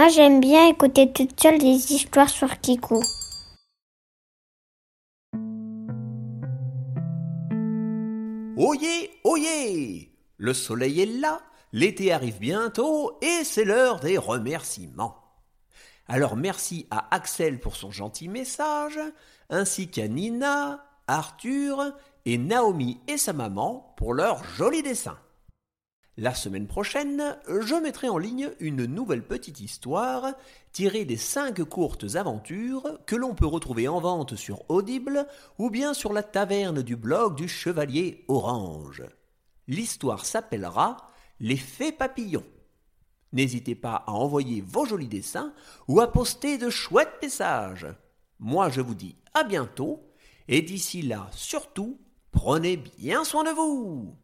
Moi, j'aime bien écouter toute seule des histoires sur Kiku. Oyez, oyez Le soleil est là, l'été arrive bientôt et c'est l'heure des remerciements. Alors merci à Axel pour son gentil message, ainsi qu'à Nina, Arthur et Naomi et sa maman pour leurs jolis dessins. La semaine prochaine, je mettrai en ligne une nouvelle petite histoire tirée des cinq courtes aventures que l'on peut retrouver en vente sur Audible ou bien sur la taverne du blog du Chevalier Orange. L'histoire s'appellera Les Fées Papillons. N'hésitez pas à envoyer vos jolis dessins ou à poster de chouettes messages. Moi je vous dis à bientôt et d'ici là surtout, prenez bien soin de vous.